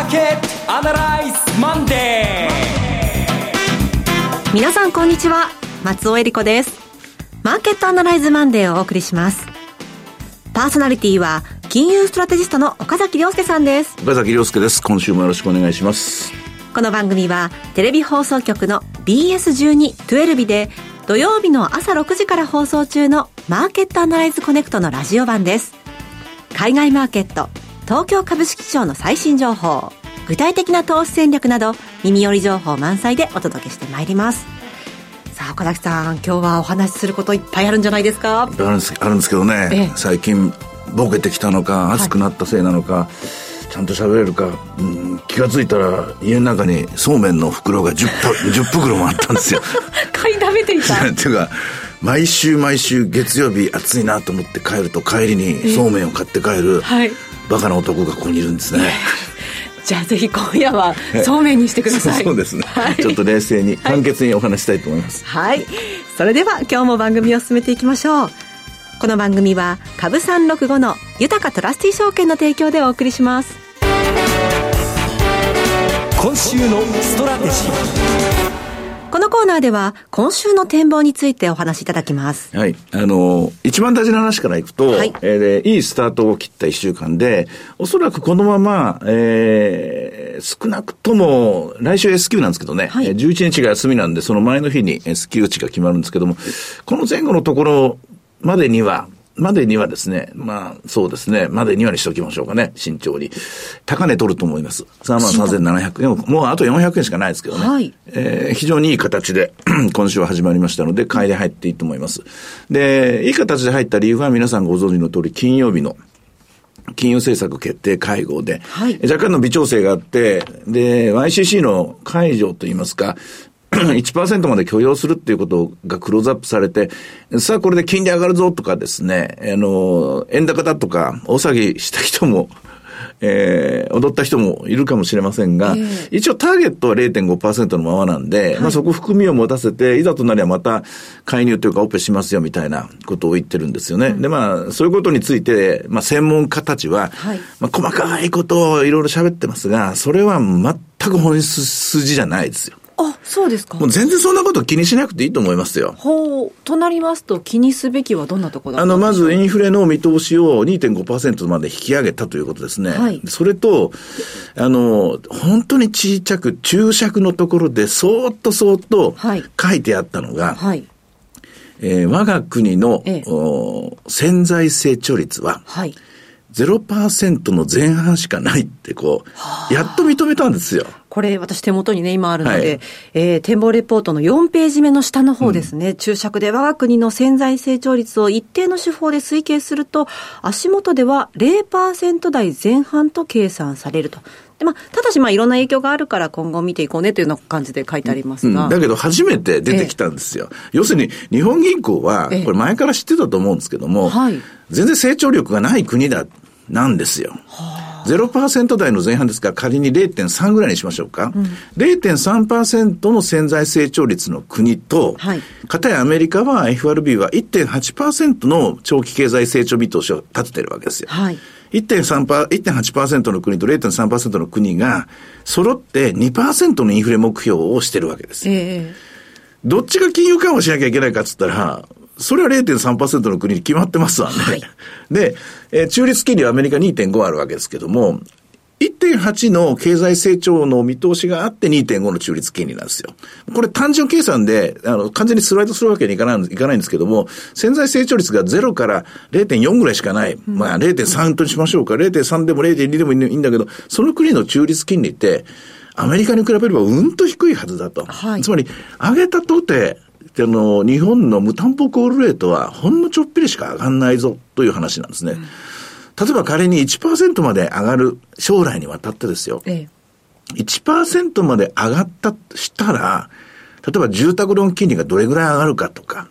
ーケットアナライズマンデー皆さんこんにちは。松尾英里子です。マーケットアナライズマンデーをお送りします。パーソナリティは金融ストラテジストの岡崎良介さんです。岡崎良介です。今週もよろしくお願いします。この番組はテレビ放送局の BS12-12 で土曜日の朝6時から放送中のマーケットアナライズコネクトのラジオ版です。海外マーケット東京株式市場の最新情報。具体的な投資戦略など耳寄り情報満載でお届けしてまいります。さあ岡崎さん今日はお話しすることいっぱいあるんじゃないですか？あるんですあるんですけどね、ええ、最近ボケてきたのか熱くなったせいなのか、はい、ちゃんと喋れるか、うん、気が付いたら家の中にそうめんの袋が 10, 10 袋もあったんですよ。買いだめていた？っていうか毎週毎週月曜日暑いなと思って帰ると帰りにそうめんを買って帰る、えはいバカな男がここにいるんですね。じゃあぜひ今夜はそうめんにしてください。そうですね、はい、ちょっと冷静に簡潔にお話したいと思います。はい。それでは今日も番組を進めていきましょう。この番組は株365の豊トラスティ証券の提供でお送りします。今週のストラテジー。このコーナーでは、今週の展望についてお話しいただきます。はい。あの、一番大事な話からいくと、はい、えー、いいスタートを切った一週間で、おそらくこのまま、えー、少なくとも、来週 S q なんですけどね、はい、11日が休みなんで、その前の日に S q 値が決まるんですけども、この前後のところまでには、までにはですね、まあ、そうですね、までにはにしておきましょうかね、慎重に。高値取ると思います。3万3700円。もうあと400円しかないですけどね。はい。えー、非常にいい形で 今週は始まりましたので、買いで入っていいと思います。で、いい形で入った理由は皆さんご存知の通り、金曜日の金融政策決定会合で、はい、若干の微調整があって、で、YCC の解除といいますか、1%まで許容するっていうことがクローズアップされて、さあこれで金利上がるぞとかですね、あの、円高だとか、大騒ぎした人も、えー、踊った人もいるかもしれませんが、えー、一応ターゲットは0.5%のままなんで、はい、まあそこ含みを持たせて、いざとなりゃまた介入というかオペしますよみたいなことを言ってるんですよね。うん、でまあ、そういうことについて、まあ専門家たちは、はい、まあ細かいことをいろいろ喋ってますが、それは全く本筋じゃないですよ。あ、そうですか。もう全然そんなこと気にしなくていいと思いますよ。ほう。となりますと、気にすべきはどんなところあの、まずインフレの見通しを2.5%まで引き上げたということですね。はい。それと、あの、本当に小さく、注釈のところで、そーっとそーっと書いてあったのが、はい。えー、我が国の、ええ、潜在成長率は、はい。0%の前半しかないってこう、やっと認めたんですよ。これ、私手元にね、今あるので、はい、えー、展望レポートの4ページ目の下の方ですね、うん、注釈で我が国の潜在成長率を一定の手法で推計すると、足元では0%台前半と計算されると。でまあ、ただし、まあ、いろんな影響があるから今後見ていこうねというような感じで書いてありますが。うん、だけど、初めて出てきたんですよ。ええ、要するに、日本銀行は、これ前から知ってたと思うんですけども、はい、全然成長力がない国だ、なんですよ。はあ0%台の前半ですから仮に0.3ぐらいにしましょうか。うん、0.3%の潜在成長率の国と、はい、かたやアメリカは FRB は1.8%の長期経済成長見通しを立ててるわけですよ。はい1.3%の国と0.3%の国が揃って2%のインフレ目標をしてるわけです。えー、どっちが金融緩和しなきゃいけないかっつったら、それは0.3%の国に決まってますわね。はい、で、えー、中立金利はアメリカ2.5あるわけですけども、1.8の経済成長の見通しがあって2.5の中立金利なんですよ。これ単純計算で、あの、完全にスライドするわけにいかない、いかないんですけども、潜在成長率が0から0.4ぐらいしかない。まあ0.3としましょうか。0.3でも0.2でもいいんだけど、その国の中立金利って、アメリカに比べればうんと低いはずだと。はい、つまり、上げたとて、あの、日本の無担保コールレートはほんのちょっぴりしか上がんないぞという話なんですね。うん、例えば仮に1%まで上がる将来にわたってですよ。ええ、1%まで上がったしたら、例えば住宅ローン金利がどれぐらい上がるかとか、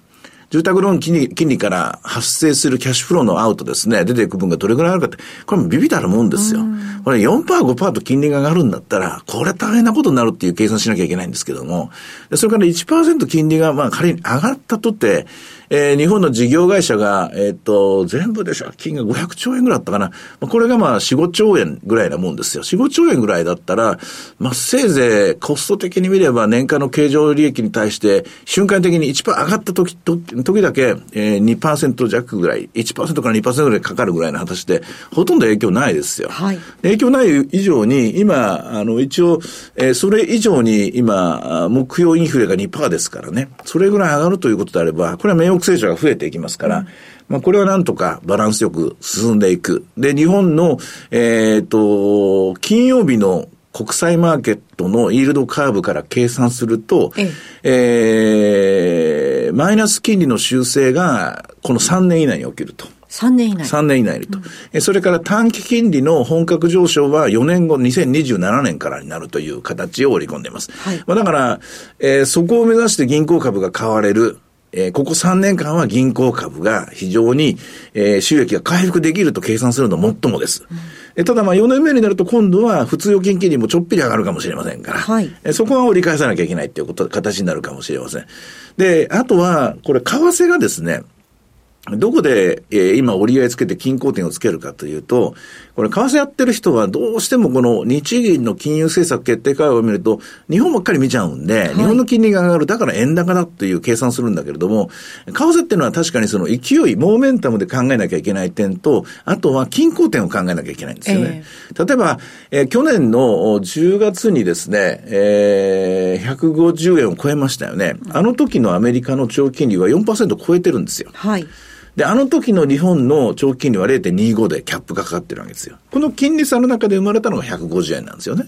住宅ローン金利金利から発生するキャッシュフローのアウトですね、出ていく分がどれぐらいあるかって、これもビビたるもんですよ。これ4%、5%と金利が上がるんだったら、これ大変なことになるっていう計算しなきゃいけないんですけども、それから1%金利がまあ仮に上がったとて、えー、日本の事業会社が、えっ、ー、と、全部で借金が500兆円ぐらいだったかな。これがまあ4、5兆円ぐらいなもんですよ。4、5兆円ぐらいだったら、まあせいぜいコスト的に見れば年間の経常利益に対して瞬間的に1%上がった時、時だけ、えー、2%弱ぐらい、1%から2%ぐらいかかるぐらいの話で、ほとんど影響ないですよ。はい、影響ない以上に、今、あの、一応、えー、それ以上に今、目標インフレが2%ですからね。それぐらい上がるということであれば、これは名目成長が増えていきますから、うん、まあ、これはなんとかバランスよく進んでいく。で、日本の、えっ、ー、と、金曜日の国際マーケットのイールドカーブから計算すると、えええー、マイナス金利の修正がこの3年以内に起きると。3年以内 ?3 年以内にと、うん、それから短期金利の本格上昇は4年後、2027年からになるという形を織り込んでいます。はい、まあ、だから、えー、そこを目指して銀行株が買われる。えー、ここ3年間は銀行株が非常に、えー、収益が回復できると計算するのもっともです。うん、ただまあ4年目になると今度は普通預金金利もちょっぴり上がるかもしれませんから、はい、えー、そこは折り返さなきゃいけないっていうこと、形になるかもしれません。で、あとは、これ為替がですね、どこで、えー、今折り合いつけて均衡点をつけるかというと、これ、為替やってる人はどうしてもこの日銀の金融政策決定会合を見ると、日本ばっかり見ちゃうんで、はい、日本の金利が上がる、だから円高だっていう計算するんだけれども、為替っていうのは確かにその勢い、モーメンタムで考えなきゃいけない点と、あとは均衡点を考えなきゃいけないんですよね。えー、例えば、えー、去年の10月にですね、えー、150円を超えましたよね。あの時のアメリカの長期金利は4%超えてるんですよ。はい。で、あの時の日本の長期金利は0.25でキャップがかかってるわけですよ。この金利差の中で生まれたのが150円なんですよね。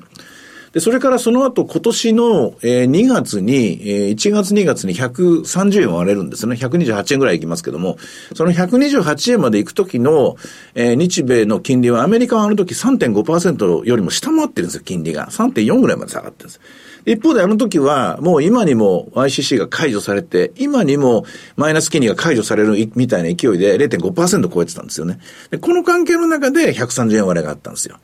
で、それからその後今年の、えー、2月に、えー、1月2月に130円割れるんですね。128円ぐらいいきますけども、その128円まで行く時の、日米の金利はアメリカはあの時3.5%よりも下回ってるんですよ、金利が。3.4ぐらいまで下がってるんです。一方であの時は、もう今にも ICC が解除されて、今にもマイナス金利が解除されるみたいな勢いで0.5%超えてたんですよね。でこの関係の中で130円割れがあったんですよ。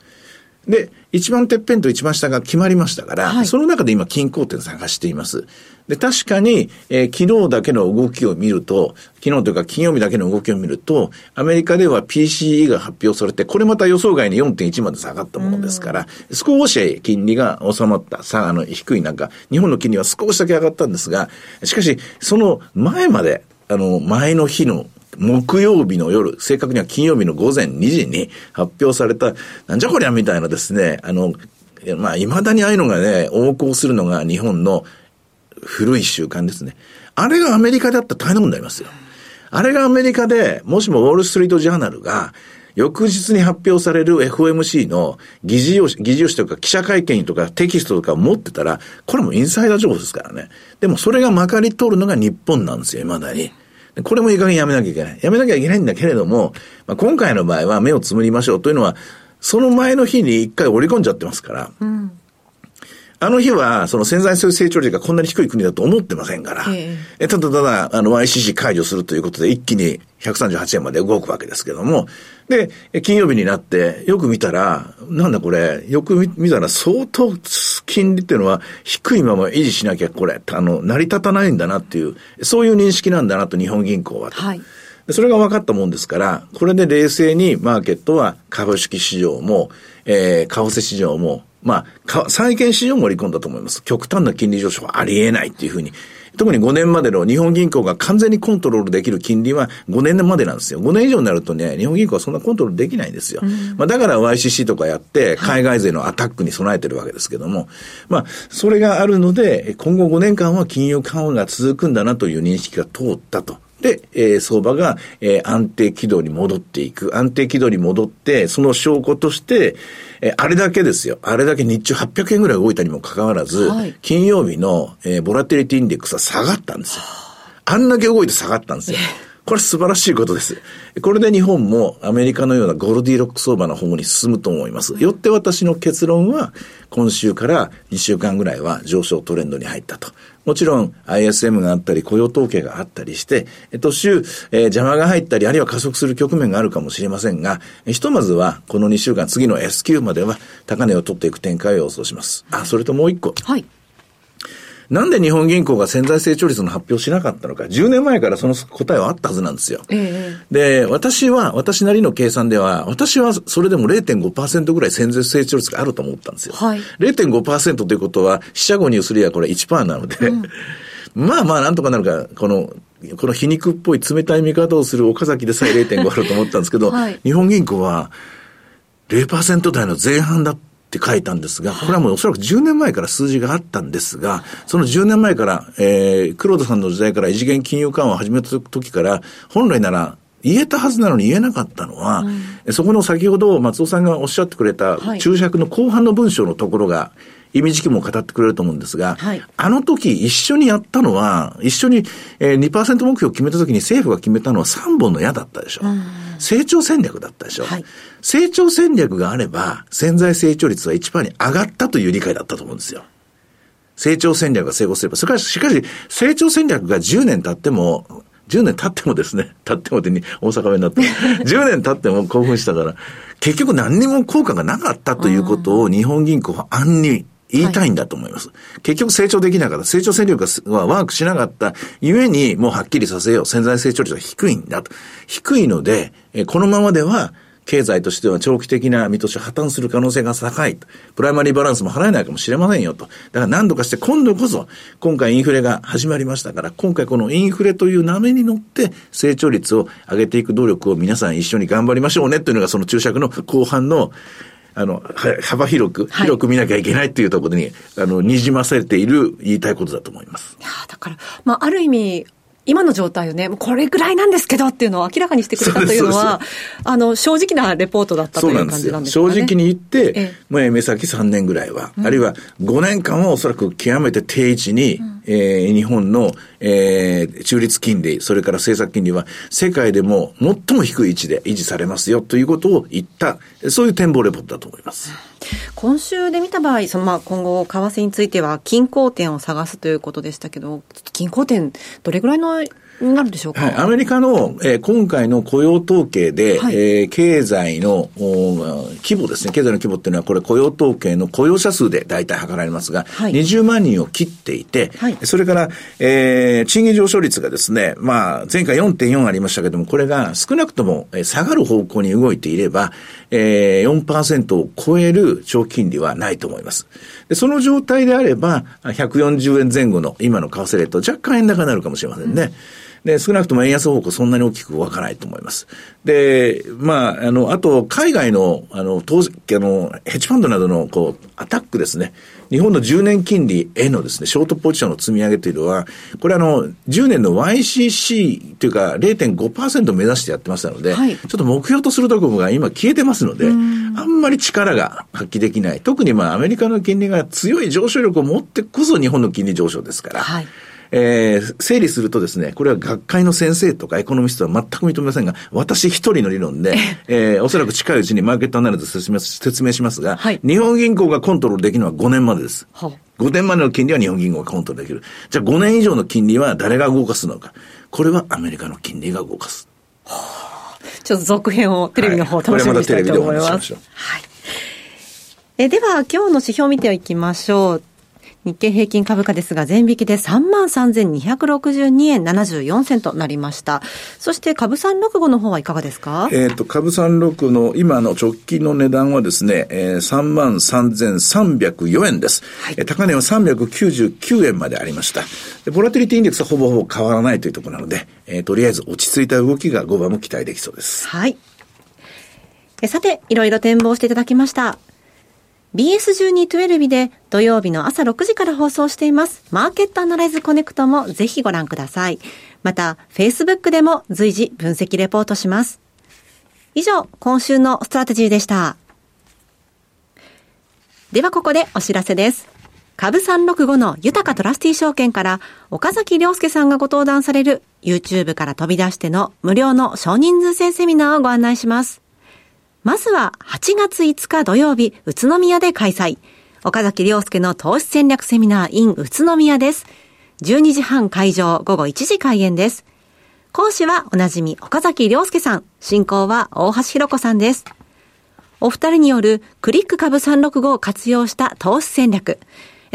で、一番てっぺんと一番下が決まりましたから、はい、その中で今均衡点探しています。で、確かに、えー、昨日だけの動きを見ると、昨日というか金曜日だけの動きを見ると、アメリカでは PCE が発表されて、これまた予想外に4.1まで下がったものですから、少し金利が収まった、さあ、の、低い中、日本の金利は少しだけ上がったんですが、しかし、その前まで、あの、前の日の木曜日の夜、正確には金曜日の午前2時に発表された、なんじゃこりゃみたいなですね、あの、まあ、未だにああいうのがね、横行するのが日本の古い習慣ですね。あれがアメリカであったら大変なことになりますよ。あれがアメリカで、もしもウォールストリートジャーナルが、翌日に発表される FOMC の議事用紙、議事用紙とか記者会見とかテキストとかを持ってたら、これもインサイダー情報ですからね。でもそれがまかり通るのが日本なんですよ、未だに。これもいい加減やめなきゃいけない。やめなきゃいけないんだけれども、まあ、今回の場合は目をつむりましょうというのは、その前の日に一回折り込んじゃってますから、う、あの日は、その潜在成長率がこんなに低い国だと思ってませんから、ええ、ただただ、あの、YCC 解除するということで一気に138円まで動くわけですけども、で、金曜日になって、よく見たら、なんだこれ、よく見たら相当金利っていうのは低いまま維持しなきゃこれ、あの、成り立たないんだなっていう、そういう認識なんだなと日本銀行は。はい。それが分かったもんですから、これで冷静にマーケットは株式市場も、えー、為替市場も、まあ、債券市場も盛り込んだと思います。極端な金利上昇はありえないっていうふうに。特に5年までの日本銀行が完全にコントロールできる金利は5年までなんですよ。5年以上になるとね、日本銀行はそんなコントロールできないんですよ。うん、まあだから YCC とかやって、海外勢のアタックに備えてるわけですけども、はい、まあ、それがあるので、今後5年間は金融緩和が続くんだなという認識が通ったと。で、えー、相場が、えー、安定軌道に戻っていく。安定軌道に戻って、その証拠として、えー、あれだけですよ。あれだけ日中800円ぐらい動いたにもかかわらず、はい、金曜日の、えー、ボラテリティインデックスは下がったんですよ。あんだけ動いて下がったんですよ。これ素晴らしいことです。これで日本もアメリカのようなゴルディロック相場の方に進むと思います。よって私の結論は、今週から2週間ぐらいは上昇トレンドに入ったと。もちろん ISM があったり雇用統計があったりして、途中、えー、邪魔が入ったり、あるいは加速する局面があるかもしれませんが、ひとまずはこの2週間、次の S q までは高値を取っていく展開を予想します。あ、それともう一個。はい。なんで日本銀行が潜在成長率の発表しなかったのか、10年前からその答えはあったはずなんですよ。えで、私は、私なりの計算では、私はそれでも0.5%ぐらい潜在成長率があると思ったんですよ。はい、0.5%ということは、四捨五入すりゃこれ1%なので、うん、まあまあなんとかなるか、この、この皮肉っぽい冷たい見方をする岡崎でさえ0.5あると思ったんですけど、はい、日本銀行は0%台の前半だっって書いたんですが、これはもうおそらく10年前から数字があったんですが、その10年前から、えー、黒田さんの時代から異次元金融緩和を始めた時から、本来なら言えたはずなのに言えなかったのは、うん、そこの先ほど松尾さんがおっしゃってくれた注釈の後半の文章のところが、意味時期も語ってくれると思うんですが、はい、あの時一緒にやったのは、一緒に、えー、2%目標を決めた時に政府が決めたのは3本の矢だったでしょ。う成長戦略だったでしょ？はい、成長戦略があれば、潜在成長率は1%に上がったという理解だったと思うんですよ。成長戦略が成功すれば。それから、しかし、成長戦略が10年経っても、10年経ってもですね、経ってもでに大阪弁になった。10年経っても興奮したから、結局何にも効果がなかったということを日本銀行は暗に言いたいんだと思います。はい、結局成長できなかった。成長戦略がワークしなかった。ゆえに、もうはっきりさせよう。潜在成長率は低いんだと。低いので、このままでは、経済としては長期的な見通しを破綻する可能性が高い。プライマリーバランスも払えないかもしれませんよと。だから何度かして今度こそ、今回インフレが始まりましたから、今回このインフレという波に乗って成長率を上げていく努力を皆さん一緒に頑張りましょうねというのがその注釈の後半のあの、幅広く、広く見なきゃいけないっていうところに、あの、にじまされている言いたいことだと思います。いやだから、まあ、ある意味、今の状態をね、これぐらいなんですけどっていうのを明らかにしてくれたというのは、あの、正直なレポートだったという感じなんですね。正直に言って、ええ、もう目先3年ぐらいは、うん、あるいは5年間はおそらく極めて定位置に、うん、えー、日本の、えー、中立金利、それから政策金利は世界でも最も低い位置で維持されますよということを言った、そういう展望レポートだと思います。今週で見た場合、そのまあ今後、為替については、均衡点を探すということでしたけど、均衡点、どれぐらいの night. なるでしょうか、はい、アメリカの、えー、今回の雇用統計で、はい、えー、経済の規模ですね、経済の規模っていうのは、これ雇用統計の雇用者数で大体測られますが、はい、20万人を切っていて、はい、それから、えー、賃金上昇率がですね、まあ、前回4.4ありましたけども、これが少なくとも下がる方向に動いていれば、えー、4%を超える長期金利はないと思います。で、その状態であれば、140円前後の今の為替レート、若干円高になるかもしれませんね。うんで、少なくとも円安方向そんなに大きく動かないと思います。で、まあ、あの、あと、海外の、あの、当時、あの、ヘッジファンドなどの、こう、アタックですね。日本の10年金利へのですね、ショートポジションの積み上げというのは、これあの、10年の YCC というか0.5%目指してやってましたので、はい、ちょっと目標とするところが今消えてますので、あんまり力が発揮できない。特にまあアメリカの金利が強い上昇力を持ってこそ日本の金利上昇ですから、はいえー、整理するとですね、これは学会の先生とかエコノミストは全く認めませんが、私一人の理論で、えー、おそらく近いうちにマーケットアナリズ説明説明しますが、はい、日本銀行がコントロールできるのは5年までです。は5年までの金利は日本銀行がコントロールできる。じゃあ5年以上の金利は誰が動かすのか。これはアメリカの金利が動かす。はあ、ちょっと続編をテレビの方、楽しみにしたいと思います。はい、えでは、今日の指標を見ていきましょう。日経平均株価ですが、全引きで33,262円74銭となりました。そして株365の方はいかがですか？えっ、と、株365の今の直近の値段はですね、えー、33,304円です。はい、高値は399円までありました。でボラティリティインデックスはほぼほぼ変わらないというところなので、えー、とりあえず落ち着いた動きが5番も期待できそうです。はい。さて、いろいろ展望していただきました。BS1212 で土曜日の朝6時から放送しています。マーケットアナライズコネクトもぜひご覧ください。また、Facebook でも随時分析レポートします。以上、今週のストラテジーでした。ではここでお知らせです。株365の豊トラスティ証券から岡崎良介さんがご登壇される YouTube から飛び出しての無料の少人数制セミナーをご案内します。まずは8月5日土曜日、宇都宮で開催。岡崎良介の投資戦略セミナー in 宇都宮です。12時半会場、午後1時開演です。講師はおなじみ岡崎良介さん。進行は大橋弘子さんです。お二人によるクリック株365を活用した投資戦略。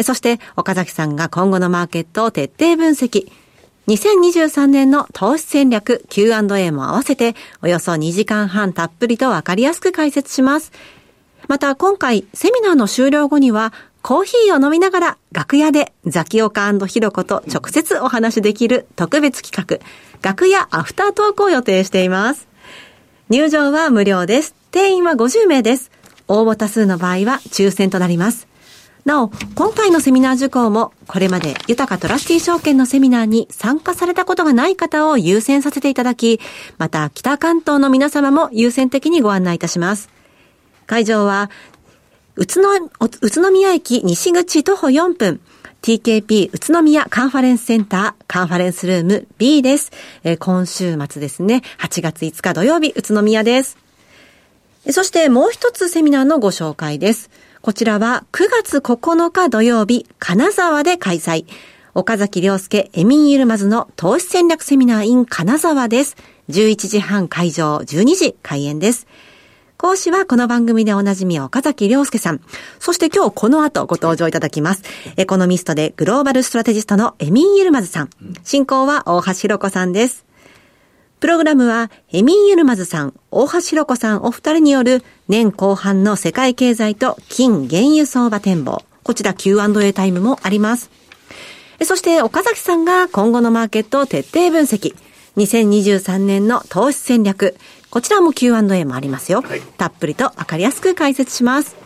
そして岡崎さんが今後のマーケットを徹底分析。2023年の投資戦略 Q&A も合わせておよそ2時間半たっぷりとわかりやすく解説します。また今回セミナーの終了後にはコーヒーを飲みながら楽屋でザキオカヒロコと直接お話しできる特別企画、楽屋アフタートークを予定しています。入場は無料です。定員は50名です。応募多数の場合は抽選となります。なお、今回のセミナー受講も、これまで豊かトラスティ証券のセミナーに参加されたことがない方を優先させていただき、また北関東の皆様も優先的にご案内いたします。会場は、宇都宇都宮駅西口徒歩4分、TKP 宇都宮カンファレンスセンターカンファレンスルーム B です。えー、今週末ですね、8月5日土曜日、宇都宮です。そしてもう一つセミナーのご紹介です。こちらは9月9日土曜日、金沢で開催。岡崎良介エミン・ユルマズの投資戦略セミナー in 金沢です。11時半会場、12時開演です。講師はこの番組でおなじみ岡崎良介さん。そして今日この後ご登場いただきます。エコノミストでグローバルストラテジストのエミン・ユルマズさん。進行は大橋弘子さんです。プログラムは、エミン・ユルマズさん、大橋弘子さんお二人による年後半の世界経済と金原油相場展望。こちら Q&A タイムもあります。そして岡崎さんが今後のマーケットを徹底分析。2023年の投資戦略。こちらも Q&A もありますよ。はい、たっぷりとわかりやすく解説します。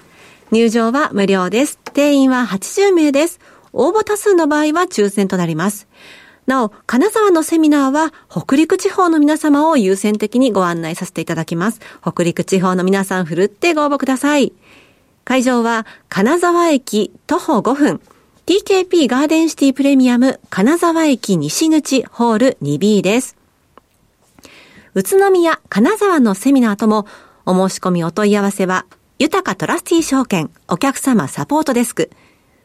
入場は無料です。定員は80名です。応募多数の場合は抽選となります。なお、金沢のセミナーは北陸地方の皆様を優先的にご案内させていただきます。北陸地方の皆さんふるってご応募ください。会場は金沢駅徒歩5分。TKP ガーデンシティプレミアム金沢駅西口ホール 2B です。宇都宮金沢のセミナーともお申し込みお問い合わせは豊かトラスティ証券お客様サポートデスク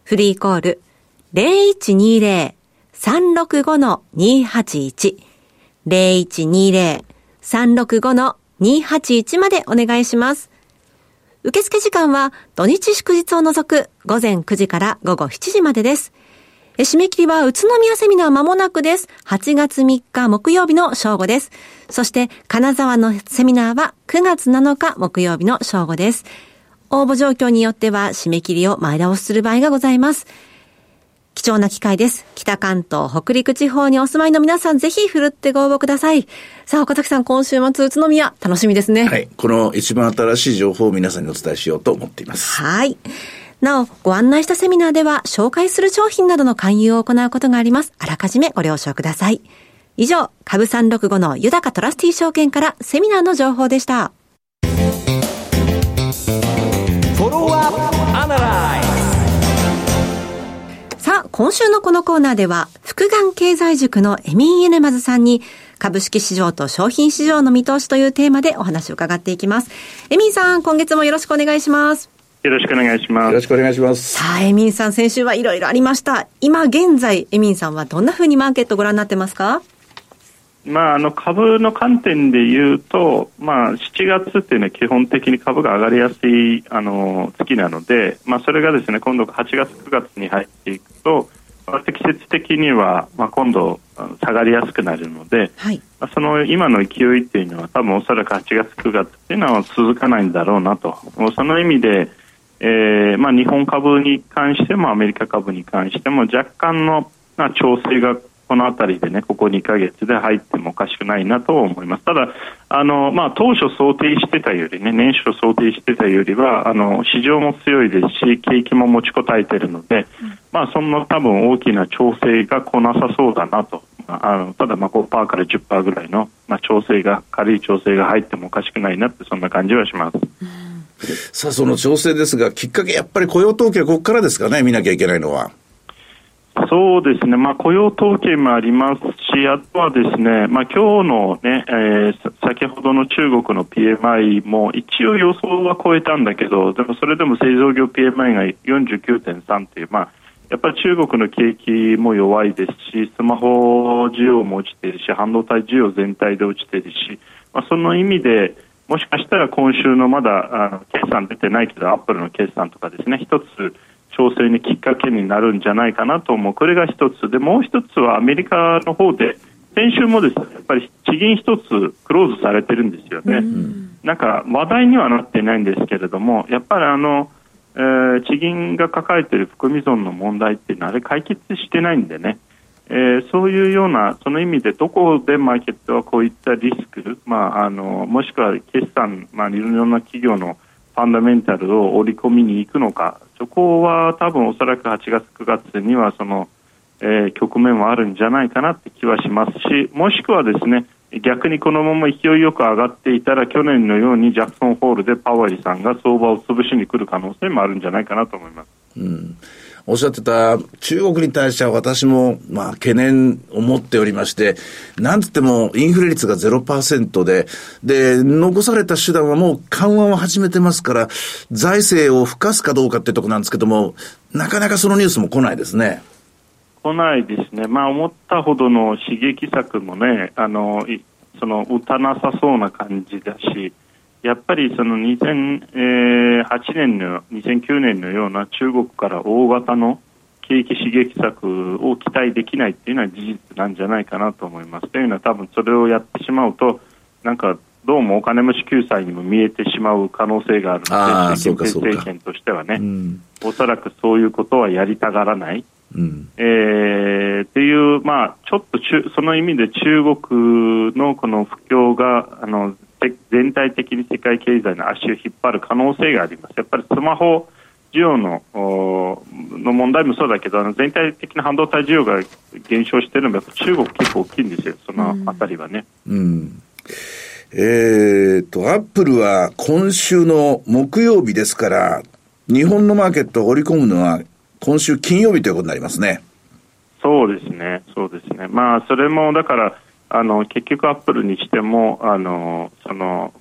フリーコール0120 365-281 0120-365-281までお願いします。受付時間は土日祝日を除く午前9時から午後7時までです。締め切りは宇都宮セミナー間もなくです。8月3日木曜日の正午です。そして金沢のセミナーは9月7日木曜日の正午です。応募状況によっては締め切りを前倒しする場合がございます。貴重な機会です。北関東、北陸地方にお住まいの皆さん、ぜひ振るってご応募ください。さあ、岡崎さん、今週末、宇都宮、楽しみですね。はい。この一番新しい情報を皆さんにお伝えしようと思っています。はい。なお、ご案内したセミナーでは、紹介する商品などの勧誘を行うことがあります。あらかじめご了承ください。以上、株365の豊かトラスティ証券からセミナーの情報でした。今週のこのコーナーでは、福眼経済塾のエミン・エネマズさんに、株式市場と商品市場の見通しというテーマでお話を伺っていきます。エミンさん、今月もよろしくお願いします。よろしくお願いします。よろしくお願いします。さあ、エミンさん、先週はいろいろありました。今現在、エミンさんはどんなふうにマーケットをご覧になってますか？まあ、あの株の観点で言うと、まあ、7月っていうのは基本的に株が上がりやすいあの月なので、まあ、それがですね今度8月、9月に入っていくと、まあ、積雪的には、まあ、今度下がりやすくなるので、はい、まあ、その今の勢いっていうのは多分おそらく8月、9月っていうのは続かないんだろうなと。その意味で、えーまあ、日本株に関してもアメリカ株に関しても若干の、まあ、調整がこの辺りでねここ2か月で入ってもおかしくないなと思いますただあの、まあ、当初想定してたよりね年初想定してたよりはあの市場も強いですし景気も持ちこたえているので、まあ、そんな多分大きな調整が来なさそうだなとあのただまあ5%から10%ぐらいの、まあ、調整が軽い調整が入ってもおかしくないなってそんな感じはします。さあ、その調整ですが、きっかけ、やっぱり雇用統計、ここからですかね、見なきゃいけないのは。そうですね、まあ、雇用統計もありますし、あとはですね、まあ、今日のね、えー、先ほどの中国の PMI も一応予想は超えたんだけど、でもそれでも製造業 PMI が49.3という、まあ、やっぱり中国の景気も弱いですし、スマホ需要も落ちているし、半導体需要全体で落ちているし、まあ、その意味で、もしかしたら今週のまだあの決算出てないけど、アップルの決算とかですね、一つ調整にきっかけになるんじゃないかなと思う、これが一つ。で、もう一つはアメリカの方で、先週もですね、やっぱり地銀一つクローズされてるんですよね。なんか話題にはなっていないんですけれども、やっぱりあの、えー、地銀が抱えている含み損の問題っていうのはあれ解決してないんでね、えー、そういうようなその意味でどこでマーケットはこういったリスク、まあ、あのもしくは決算、まあ、いろんな企業のファンダメンタルを織り込みに行くのかそこは多分おそらく8月9月にはその、えー、局面はあるんじゃないかなって気はしますしもしくはですね逆にこのまま勢いよく上がっていたら去年のようにジャクソンホールでパワーリさんが相場を潰しに来る可能性もあるんじゃないかなと思います。うんおっしゃってた中国に対しては私も、まあ、懸念を持っておりまして、なんつってもインフレ率が0%で、で、残された手段はもう緩和を始めてますから、財政を吹かすかどうかってとこなんですけども、なかなかそのニュースも来ないですね。来ないですね、まあ、思ったほどの刺激策もね、あのその打たなさそうな感じだし、やっぱりその2008年の2009年のような中国から大型の景気刺激策を期待できないっていうのは事実なんじゃないかなと思います。というのは多分それをやってしまうとなんかどうもお金持ち救済にも見えてしまう可能性があるので習近平政権としてはね、うん、おそらくそういうことはやりたがらない。うん、えー、っていう、まあ、ちょっとその意味で中国のこの不況があの全体的に世界経済の足を引っ張る可能性があります。やっぱりスマホ需要のの問題もそうだけどあの全体的な半導体需要が減少しているのも中国結構大きいんですよ、そのあたりはね。うん、うんえーと、アップルは今週の木曜日ですから、日本のマーケットを織り込むのは今週金曜日ということになりますね。そうですね、そうですね。まあ、それもだから、あの結局アップルにしてもあのその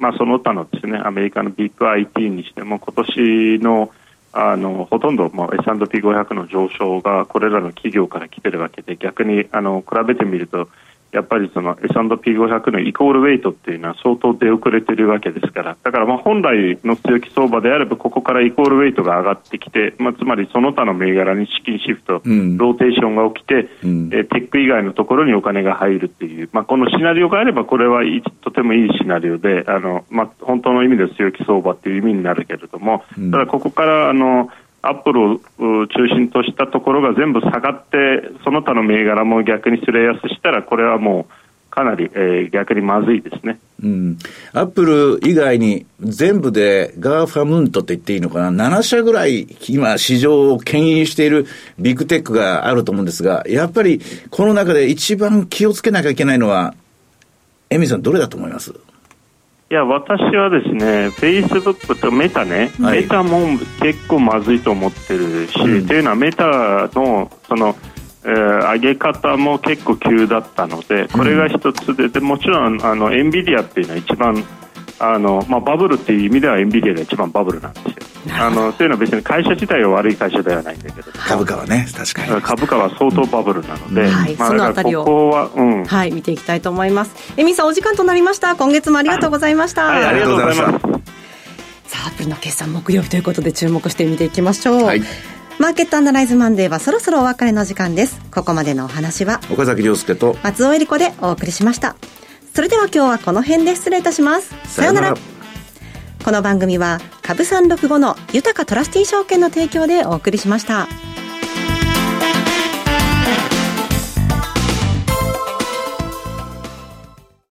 まあその他のですねアメリカのビッグ IT にしても今年のあのほとんど S&P500 の上昇がこれらの企業から来ているわけで逆にあの比べてみるとやっぱりその S&P500 のイコールウェイトっていうのは相当出遅れているわけですから。だからまあ本来の強気相場であればここからイコールウェイトが上がってきて、まあ、つまりその他の銘柄に資金シフト、うん、ローテーションが起きて、うん、えテック以外のところにお金が入るっていう、まあ、このシナリオがあればこれはとてもいいシナリオであの、まあ、本当の意味で強気相場っていう意味になるけれども、うん、ただここからあのアップルを中心としたところが全部下がってその他の銘柄も逆につれ安したらこれはもうかなり、えー、逆にまずいですね。うん。アップル以外に全部で GAFAM とって言っていいのかな ?7 社ぐらい今市場を牽引しているビッグテックがあると思うんですが、やっぱりこの中で一番気をつけなきゃいけないのは、エミさんどれだと思います？いや私はですね、フェイスブックとメタね、はい、メタも結構まずいと思ってるし、うん、というのはメタのそのえー、上げ方も結構急だったのでこれが一つででもちろんあのエンビディアっていうのは一番あの、まあ、バブルっていう意味ではエンビディアが一番バブルなんですよ。あのというのは別に会社自体は悪い会社ではないんだけど。株価はね確かに。株価は相当バブルなので、はい、まあ、そのあたりを。ここは、うん、はい、見ていきたいと思います。エミさんお時間となりました。今月もありがとうございました、はい、ありがとうございます。さあアップルの決算木曜日ということで注目して見ていきましょう、はい。マーケットアナライズマンデーはそろそろお別れの時間です。ここまでのお話は、岡崎良介と松尾英里子でお送りしました。それでは今日はこの辺で失礼いたします。さようなら。この番組は、株三六五の豊かトラスティー証券の提供でお送りしました。